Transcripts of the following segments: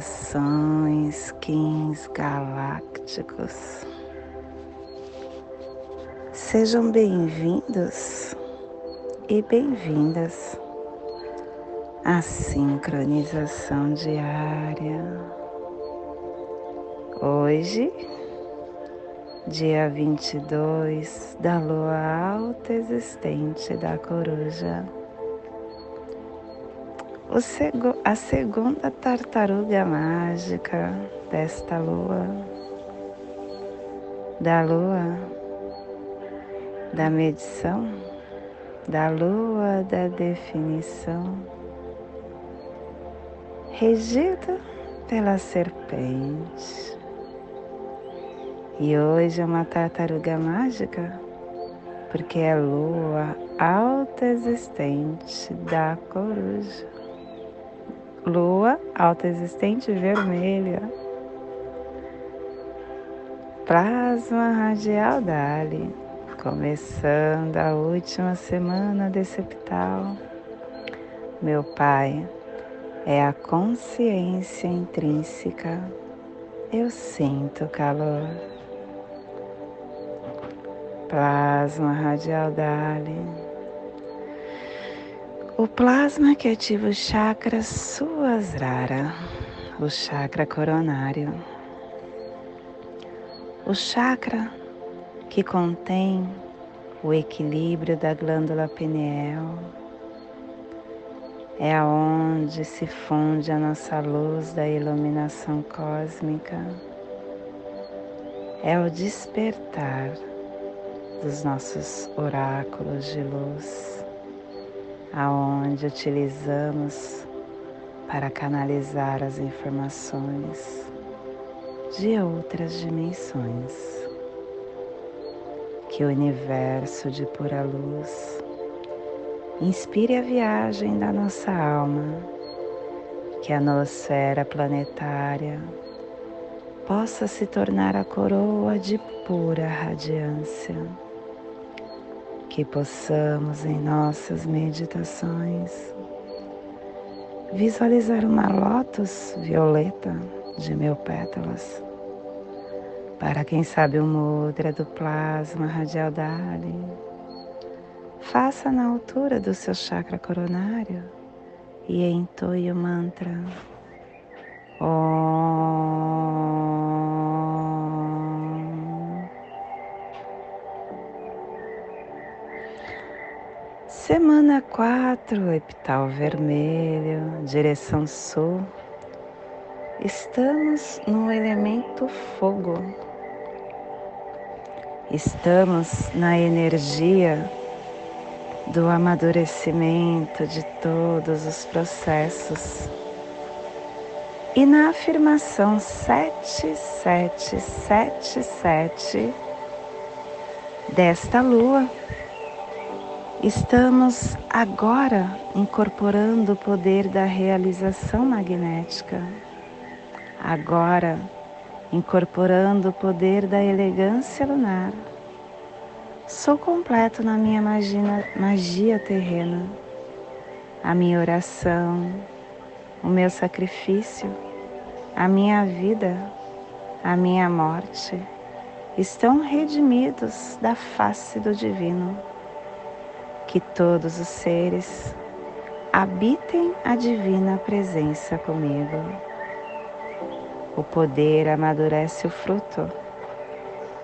Saudações, Kins galácticos. Sejam bem-vindos e bem-vindas à sincronização diária Hoje, dia 22 da lua alta existente da coruja, a segunda tartaruga mágica desta lua, da lua da medição, da lua da definição, regida pela serpente e hoje é uma tartaruga mágica, porque é lua alta existente da coruja. Lua alta existente vermelha. Plasma radial Dali, começando a última semana desse epital. Meu Pai é a consciência intrínseca. Eu sinto calor plasma radial Dali. O plasma que ativa o chakra Suasrara, o chakra coronário. O chakra que contém o equilíbrio da glândula pineal. É aonde se funde a nossa luz da iluminação cósmica. É o despertar dos nossos oráculos de luz, aonde utilizamos para canalizar as informações de outras dimensões. Que o universo de pura luz inspire a viagem da nossa alma, que a nosfera planetária possa se tornar a coroa de pura radiância que possamos em nossas meditações visualizar uma lótus violeta de mil pétalas. Para quem sabe o mudra do plasma radial Dali, faça na altura do seu chakra coronário e entoie o mantra. Om. Semana 4, epital vermelho, direção sul. Estamos no elemento fogo. Estamos na energia do amadurecimento de todos os processos. E na afirmação 7777 desta lua, Estamos agora incorporando o poder da realização magnética, agora incorporando o poder da elegância lunar. Sou completo na minha magia, magia terrena, a minha oração, o meu sacrifício, a minha vida, a minha morte estão redimidos da face do divino que todos os seres habitem a divina presença comigo. O poder amadurece o fruto.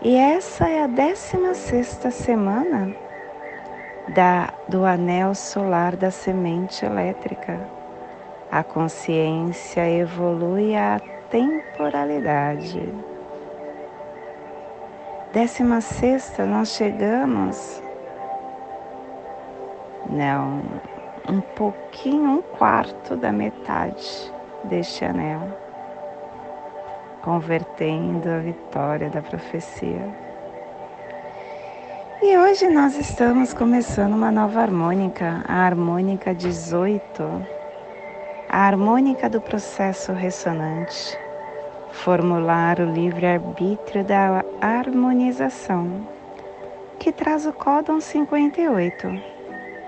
E essa é a 16 sexta semana da, do anel solar da semente elétrica. A consciência evolui à temporalidade. 16 sexta nós chegamos não, um pouquinho, um quarto da metade deste anel, convertendo a vitória da profecia. E hoje nós estamos começando uma nova harmônica, a harmônica 18, a harmônica do processo ressonante, formular o livre-arbítrio da harmonização, que traz o Códon 58,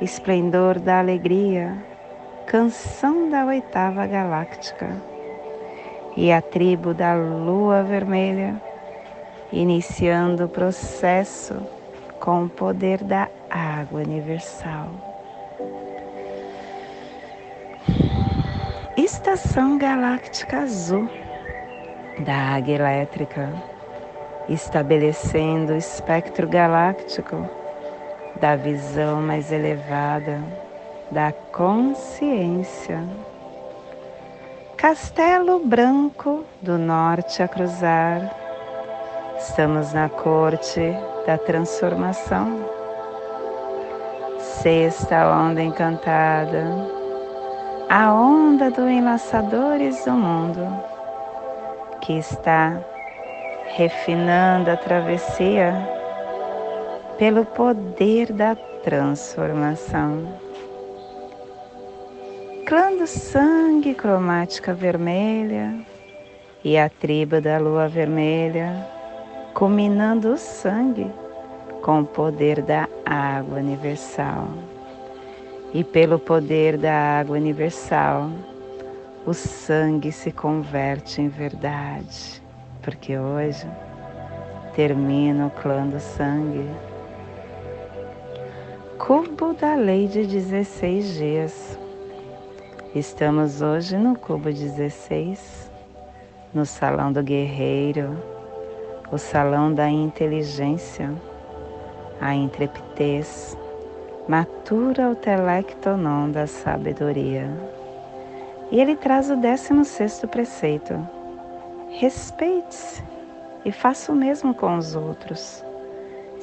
Esplendor da Alegria, Canção da Oitava Galáctica, e a tribo da Lua Vermelha, iniciando o processo com o poder da água universal. Estação Galáctica Azul da Águia Elétrica, estabelecendo o espectro galáctico da visão mais elevada da consciência. Castelo Branco do Norte a cruzar. Estamos na corte da transformação. Sexta onda encantada a onda do Enlaçadores do Mundo, que está refinando a travessia pelo poder da transformação. Clã do sangue cromática vermelha e a tribo da lua vermelha, combinando o sangue com o poder da água universal e pelo poder da água universal, o sangue se converte em verdade, porque hoje termina o clã do sangue. Cubo da lei de 16 dias. Estamos hoje no cubo 16, no salão do guerreiro, o salão da inteligência, a intrepidez matura o telectonon da sabedoria. E ele traz o 16 preceito. Respeite-se e faça o mesmo com os outros.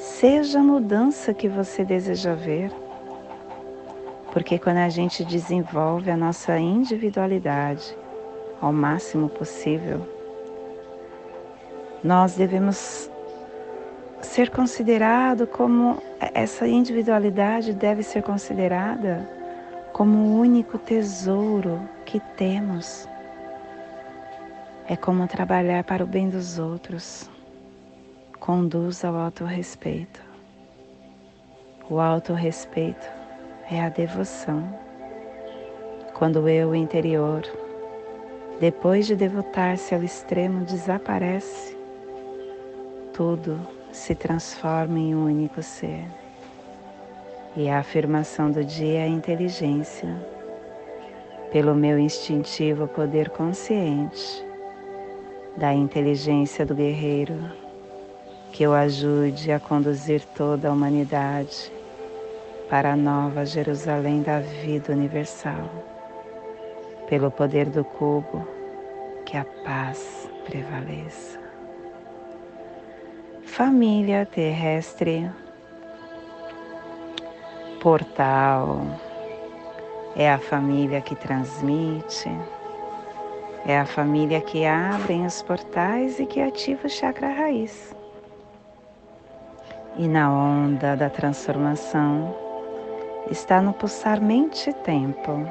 Seja a mudança que você deseja ver. Porque quando a gente desenvolve a nossa individualidade ao máximo possível, nós devemos ser considerado como essa individualidade deve ser considerada como o único tesouro que temos. É como trabalhar para o bem dos outros. Conduz ao autorrespeito. O autorrespeito é a devoção. Quando o eu interior, depois de devotar-se ao extremo, desaparece, tudo se transforma em um único ser. E a afirmação do dia é a inteligência, pelo meu instintivo poder consciente da inteligência do guerreiro, que eu ajude a conduzir toda a humanidade para a nova Jerusalém da vida universal. Pelo poder do cubo, que a paz prevaleça família terrestre, portal, é a família que transmite, é a família que abre os portais e que ativa o chakra raiz. E na onda da transformação está no pulsar mente-tempo,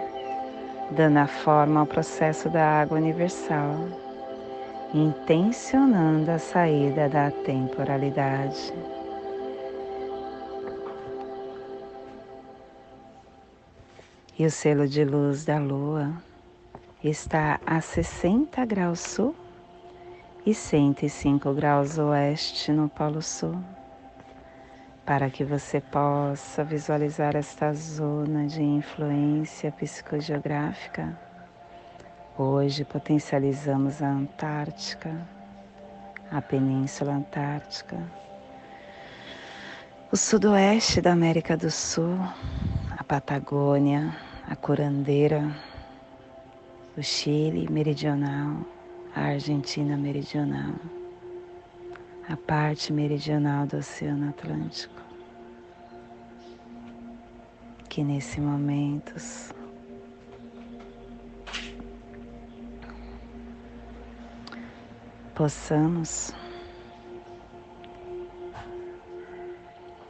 dando a forma ao processo da água universal intencionando a saída da temporalidade. E o selo de luz da lua está a 60 graus sul e 105 graus oeste no Polo Sul, para que você possa visualizar esta zona de influência psicogeográfica. Hoje potencializamos a Antártica, a Península Antártica, o sudoeste da América do Sul, a Patagônia, a Curandeira, o Chile meridional, a Argentina meridional, a parte meridional do Oceano Atlântico, que nesse momento possamos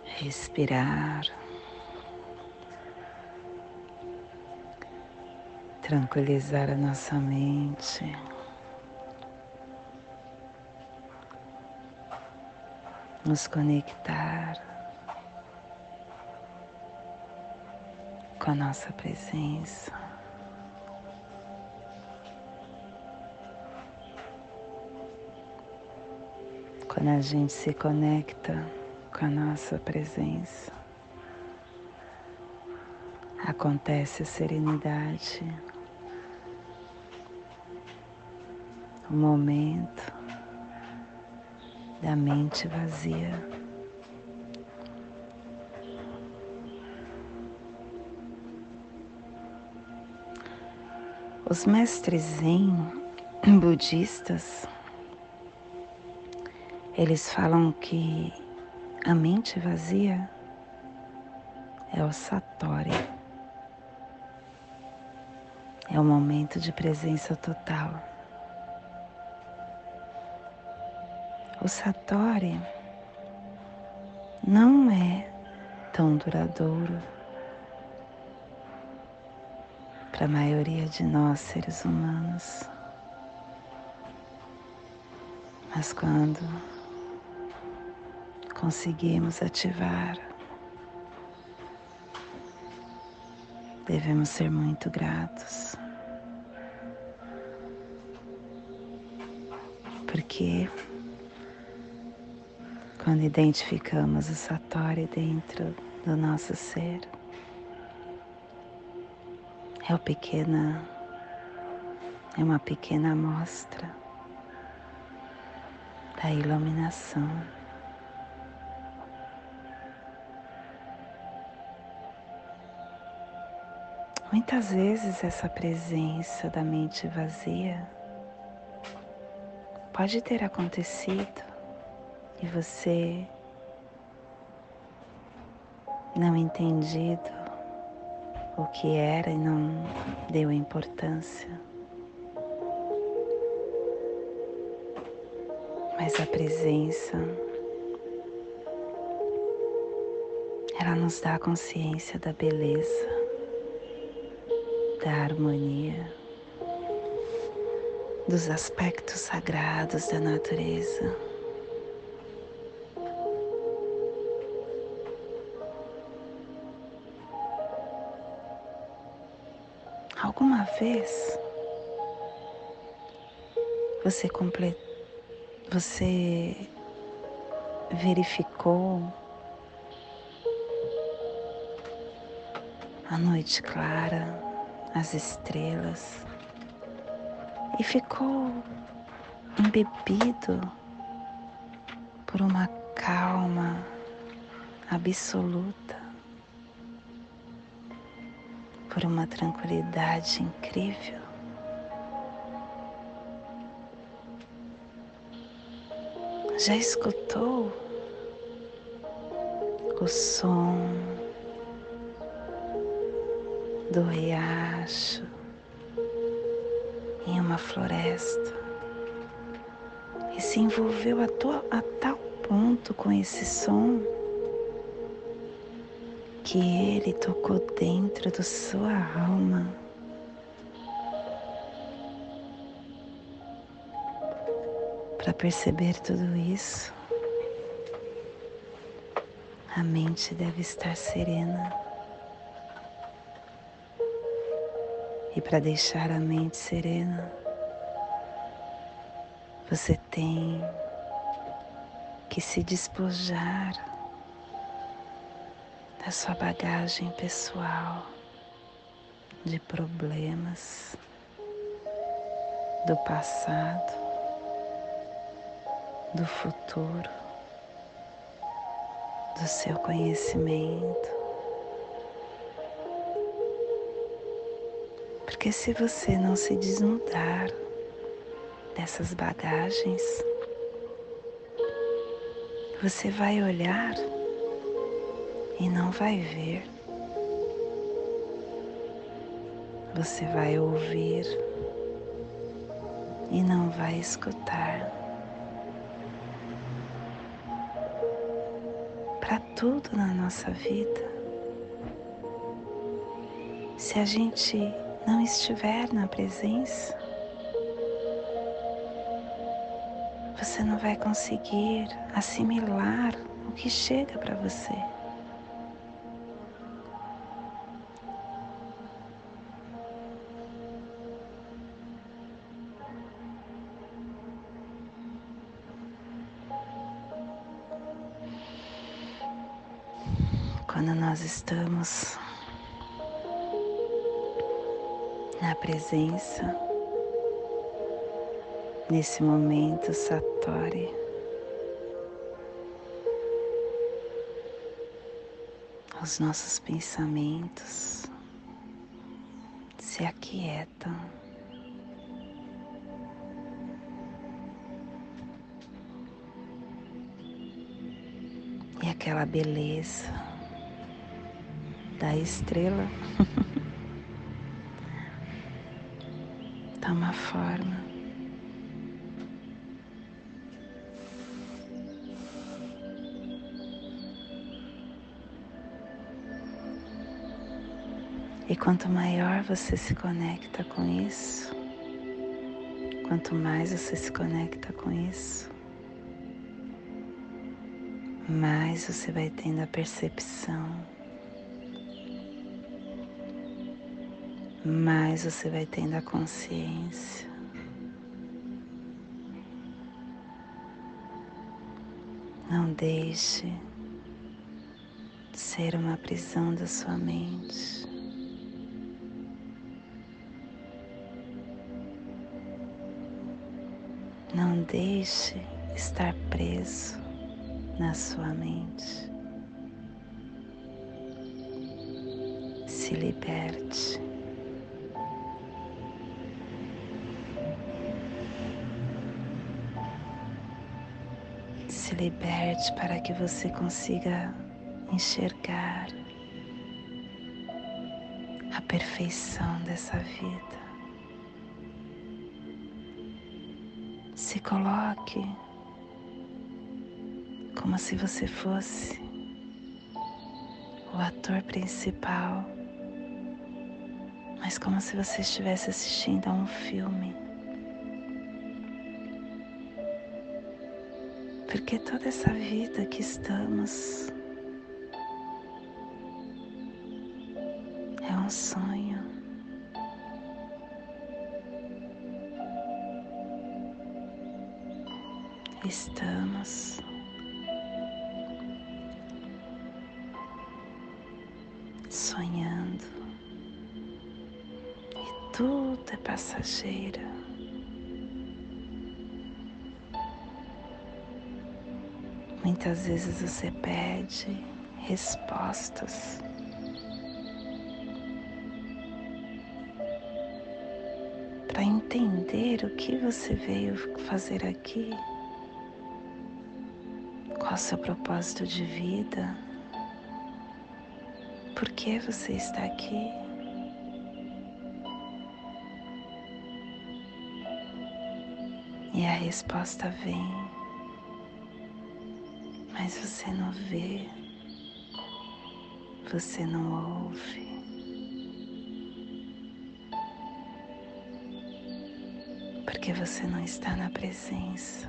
respirar, tranquilizar a nossa mente, nos conectar com a nossa presença. Quando a gente se conecta com a nossa presença, acontece a serenidade, o momento da mente vazia. Os mestres zen budistas, eles falam que a mente vazia é o satori. É o momento de presença total. O satori não é tão duradouro para a maioria de nós seres humanos. Mas quando conseguimos ativar, devemos ser muito gratos. Porque quando identificamos o Satori dentro do nosso ser, é, pequena, é uma pequena amostra da iluminação. Muitas vezes essa presença da mente vazia pode ter acontecido e você não entendido o que era e não deu importância. Mas a presença, ela nos dá consciência da beleza, da harmonia, dos aspectos sagrados da natureza. Vez você comple... você verificou a noite clara, as estrelas e ficou embebido por uma calma absoluta. Por uma tranquilidade incrível. Já escutou o som do riacho em uma floresta e se envolveu a, tua, a tal ponto com esse som que Ele tocou dentro da sua alma. Para perceber tudo isso, a mente deve estar serena. E para deixar a mente serena, você tem que se despojar da sua bagagem pessoal de problemas do passado, do futuro, do seu conhecimento. Porque se você não se desnudar dessas bagagens, você vai olhar e não vai ver. Você vai ouvir e não vai escutar. Para tudo na nossa vida, se a gente não estiver na presença, você não vai conseguir assimilar o que chega para você. Estamos na presença, nesse momento, Satori, os nossos pensamentos se aquietam. E aquela beleza da estrela toma forma. E quanto maior você se conecta com isso, quanto mais você se conecta com isso, mais você vai tendo a percepção, mais você vai tendo a consciência. Não deixe ser uma prisão da sua mente. Não deixe estar preso na sua mente. Se liberte. Liberte para que você consiga enxergar a perfeição dessa vida. Se coloque como se você fosse o ator principal, mas como se você estivesse assistindo a um filme. Porque toda essa vida que estamos é um sonho. Estamos sonhando e tudo é passageiro. Muitas vezes você pede respostas. Para entender o que você veio fazer aqui, qual o seu propósito de vida. Por que você está aqui? E a resposta vem, mas você não vê, você não ouve. Porque você não está na presença.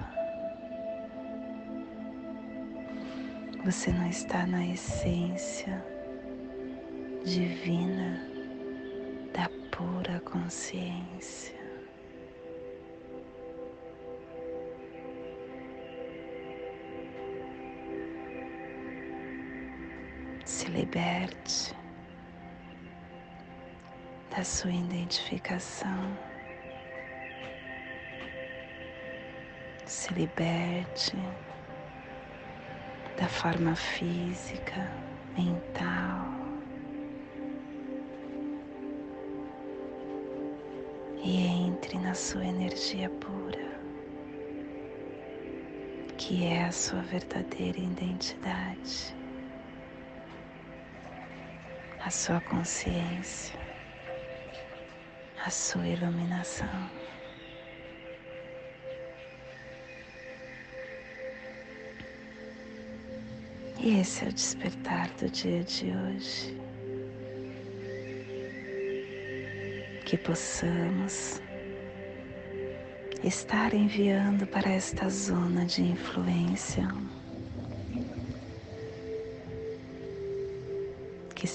Você não está na essência divina da pura consciência. Liberte da sua identificação. Se liberte da forma física, mental. E entre na sua energia pura, que é a sua verdadeira identidade, a sua consciência, a sua iluminação. E esse é o despertar do dia de hoje. Que possamos estar enviando para esta zona de influência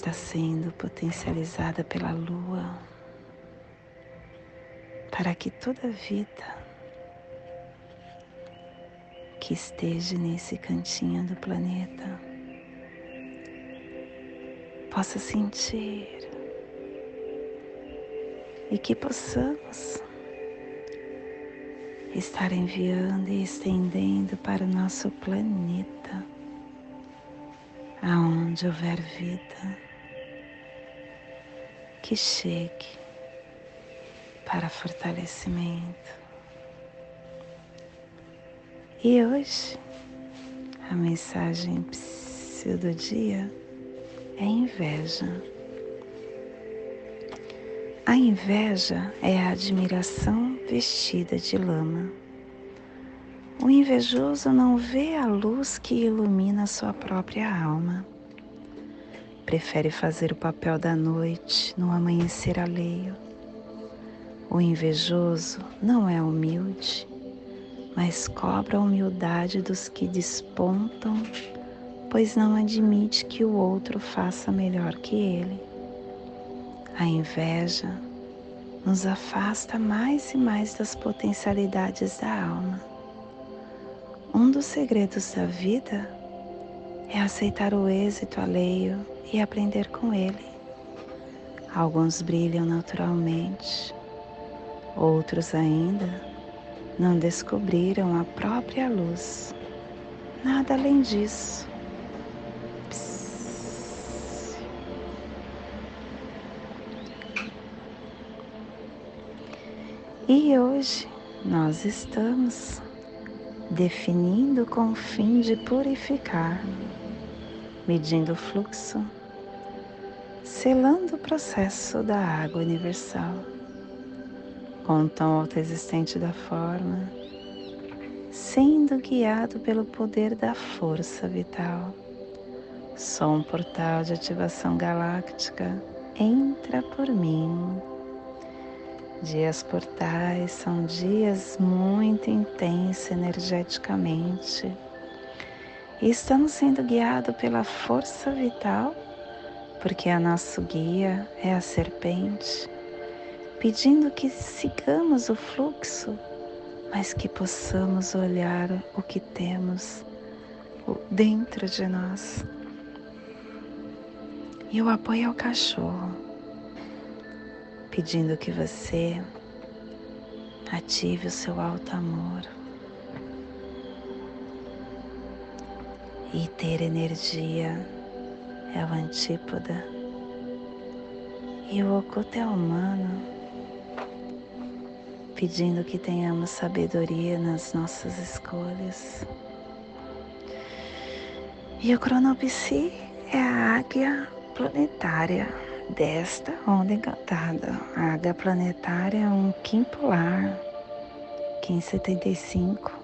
está sendo potencializada pela Lua, para que toda vida que esteja nesse cantinho do planeta possa sentir e que possamos estar enviando e estendendo para o nosso planeta, aonde houver vida, que chegue para fortalecimento. E hoje a mensagem do dia é inveja. A inveja é a admiração vestida de lama. O invejoso não vê a luz que ilumina sua própria alma. Prefere fazer o papel da noite no amanhecer alheio. O invejoso não é humilde, mas cobra a humildade dos que despontam pois não admite que o outro faça melhor que ele. A inveja nos afasta mais e mais das potencialidades da alma. Um dos segredos da vida é aceitar o êxito alheio e aprender com ele. Alguns brilham naturalmente, outros ainda não descobriram a própria luz. Nada além disso. E hoje nós estamos definindo com o fim de purificar, medindo o fluxo, selando o processo da água universal, com o tom autoexistente da forma, sendo guiado pelo poder da força vital. Sou um portal de ativação galáctica, entra por mim Dias portais são dias muito intensos energeticamente. E estamos sendo guiados pela força vital, porque a nosso guia é a serpente, pedindo que sigamos o fluxo, mas que possamos olhar o que temos dentro de nós. E o apoio ao cachorro pedindo que você ative o seu alto amor e ter energia é o antípoda e o oculto é humano, pedindo que tenhamos sabedoria nas nossas escolhas. E o cronopsi é a águia planetária desta onda encantada. A águia planetária é um Kim polar, Kim 75,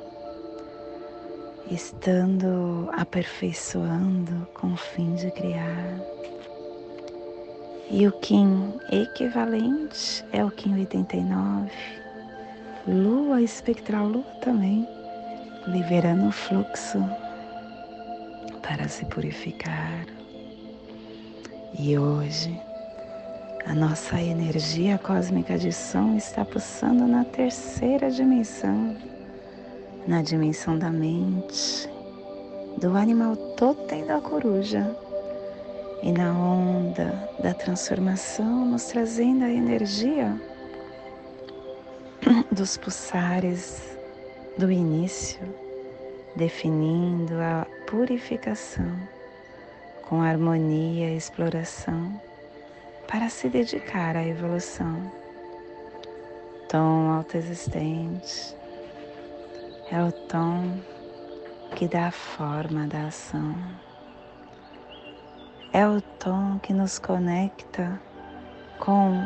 estando aperfeiçoando com o fim de criar. E o Kim equivalente é o Kim 89, Lua espectral Lua também, liberando o fluxo para se purificar. E hoje a nossa energia cósmica de som está pulsando na terceira dimensão, na dimensão da mente, do animal totem da coruja e na onda da transformação, nos trazendo a energia dos pulsares do início, definindo a purificação com harmonia e exploração para se dedicar à evolução. Tom autoexistente é o tom que dá a forma da ação. É o tom que nos conecta com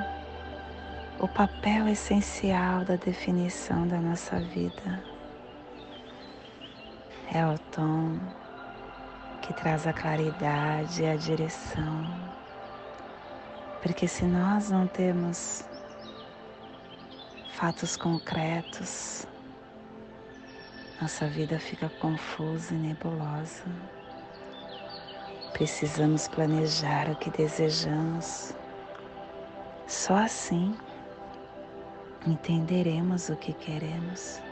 o papel essencial da definição da nossa vida. É o tom que traz a claridade e a direção porque se nós não temos fatos concretos, nossa vida fica confusa e nebulosa. Precisamos planejar o que desejamos. Só assim entenderemos o que queremos.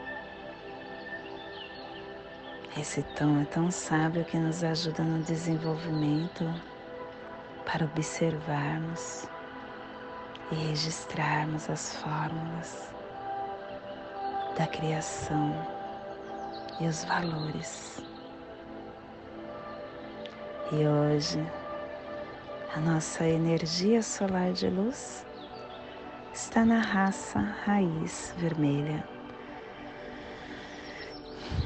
Esse tom é tão sábio que nos ajuda no desenvolvimento para observarmos e registrarmos as fórmulas da criação e os valores. E hoje, a nossa energia solar de luz está na raça raiz vermelha.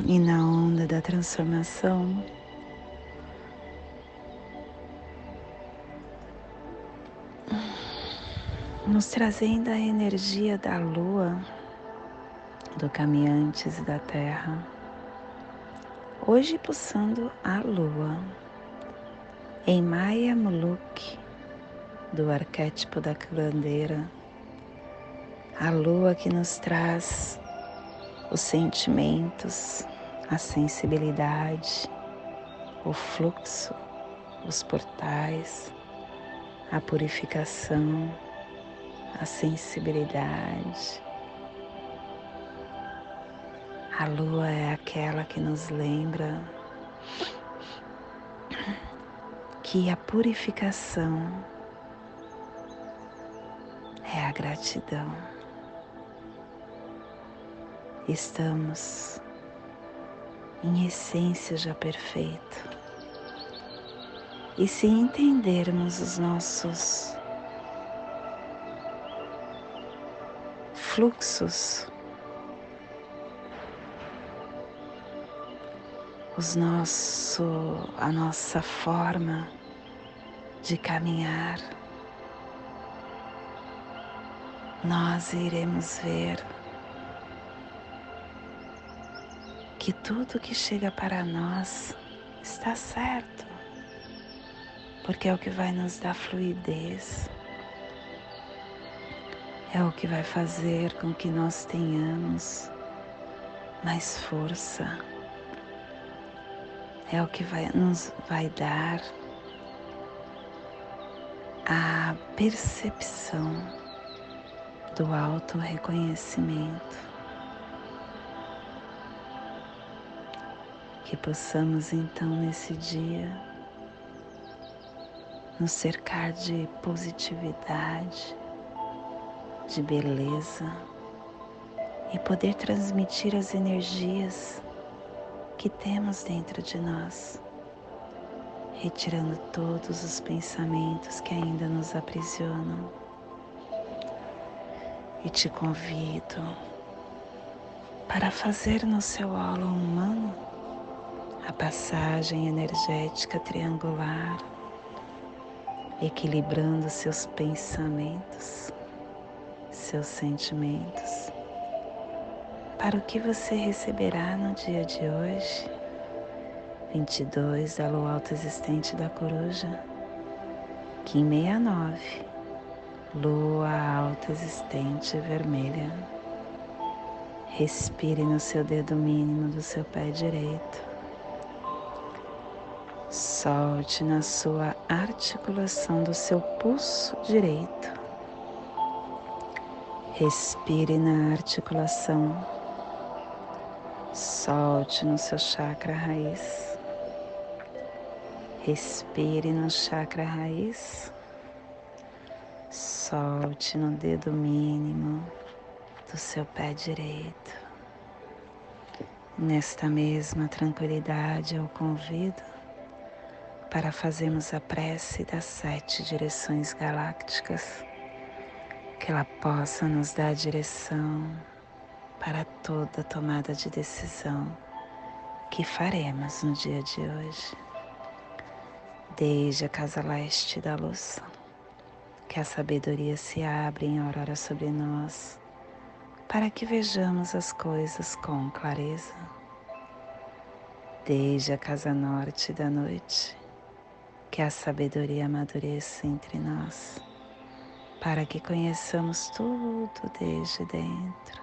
E na onda da transformação, nos trazendo a energia da lua, do caminhantes da terra. Hoje pulsando a lua em Maya Muluk, do arquétipo da bandeira, a lua que nos traz os sentimentos, a sensibilidade, o fluxo, os portais, a purificação, a sensibilidade. A lua é aquela que nos lembra que a purificação é a gratidão. Estamos em essência já perfeito. E se entendermos os nossos fluxos, os nosso, a nossa forma de caminhar, nós iremos ver que tudo que chega para nós está certo, porque é o que vai nos dar fluidez, é o que vai fazer com que nós tenhamos mais força, é o que vai, nos vai dar a percepção do auto-reconhecimento. Que possamos então nesse dia nos cercar de positividade, de beleza e poder transmitir as energias que temos dentro de nós retirando todos os pensamentos que ainda nos aprisionam. E te convido para fazer no seu holo humano a passagem energética triangular, equilibrando seus pensamentos, seus sentimentos, para o que você receberá no dia de hoje 22 da lua alta existente da coruja, Kim 69, lua alta existente vermelha. Respire no seu dedo mínimo do seu pé direito. Solte na sua articulação do seu pulso direito. Respire na articulação. Solte no seu chakra raiz. Respire no chakra raiz. Solte no dedo mínimo do seu pé direito. Nesta mesma tranquilidade, eu convido para fazermos a prece das sete direções galácticas, que ela possa nos dar direção para toda tomada de decisão que faremos no dia de hoje desde a casa leste da luz. Que a sabedoria se abra em aurora sobre nós, para que vejamos as coisas com clareza. Desde a casa norte da noite, que a sabedoria amadureça entre nós, para que conheçamos tudo desde dentro,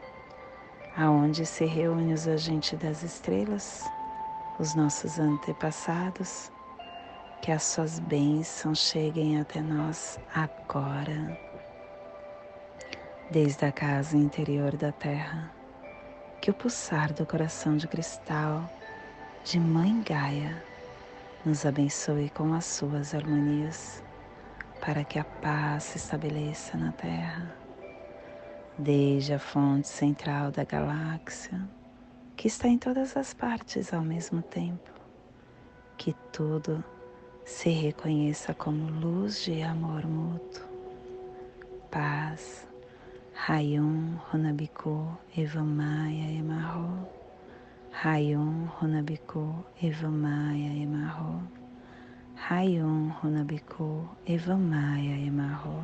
aonde se reúnem os agentes das estrelas, os nossos antepassados, que as suas bênçãos cheguem até nós agora. Desde a casa interior da Terra, que o pulsar do coração de cristal de Mãe Gaia nos abençoe com as suas harmonias, para que a paz se estabeleça na Terra, desde a fonte central da galáxia, que está em todas as partes ao mesmo tempo, que tudo se reconheça como luz de amor mútuo, paz, Rayum, Runabiku, Evamaya, Emarro. Rayon Runabiku Evamaya Emarro. Rayon Runabiku Evamaya Emarro.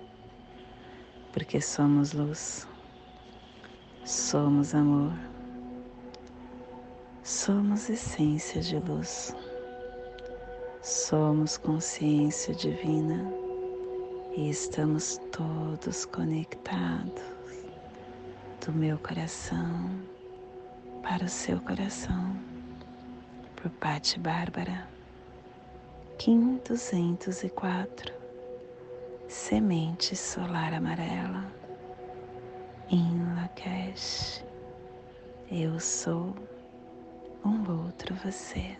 porque somos luz, somos amor, somos essência de luz, somos consciência divina. E estamos todos conectados do meu coração para o seu coração, por Patti Bárbara, Kim 204, Semente Solar Amarela, em Lakesh, eu sou um outro você.